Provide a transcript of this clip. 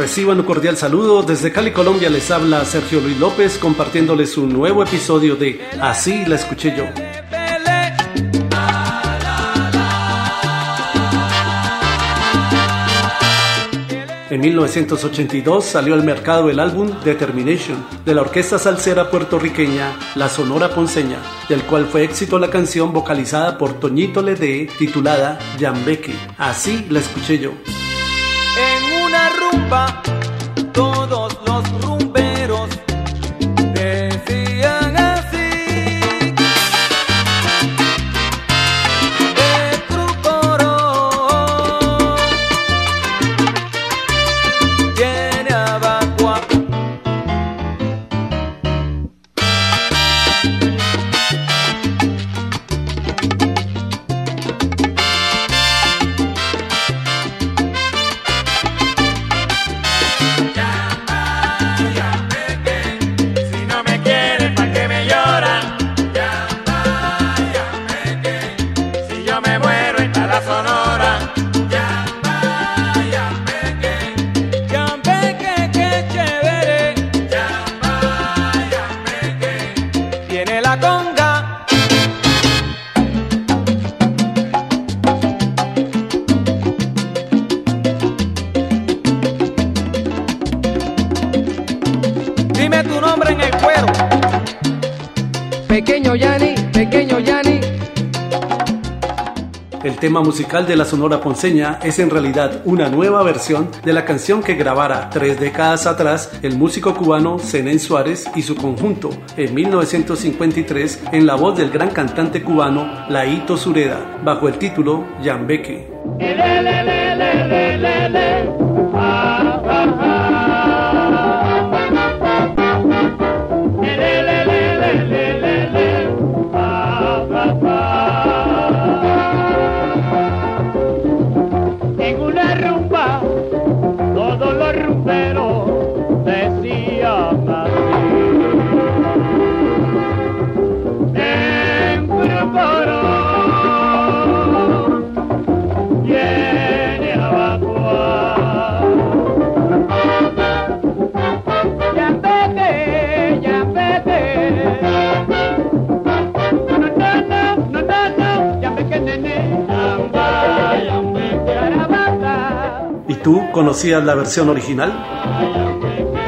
Reciban un cordial saludo. Desde Cali, Colombia les habla Sergio Luis López compartiéndoles un nuevo episodio de Así la escuché yo. En 1982 salió al mercado el álbum Determination de la orquesta salsera puertorriqueña La Sonora Ponceña, del cual fue éxito la canción vocalizada por Toñito Ledé titulada Yambeque. Así la escuché yo 吧。Tema musical de la Sonora Ponceña es en realidad una nueva versión de la canción que grabara tres décadas atrás el músico cubano Zenén Suárez y su conjunto en 1953 en la voz del gran cantante cubano Laito Sureda bajo el título Yambeque. Tú conocías la versión original?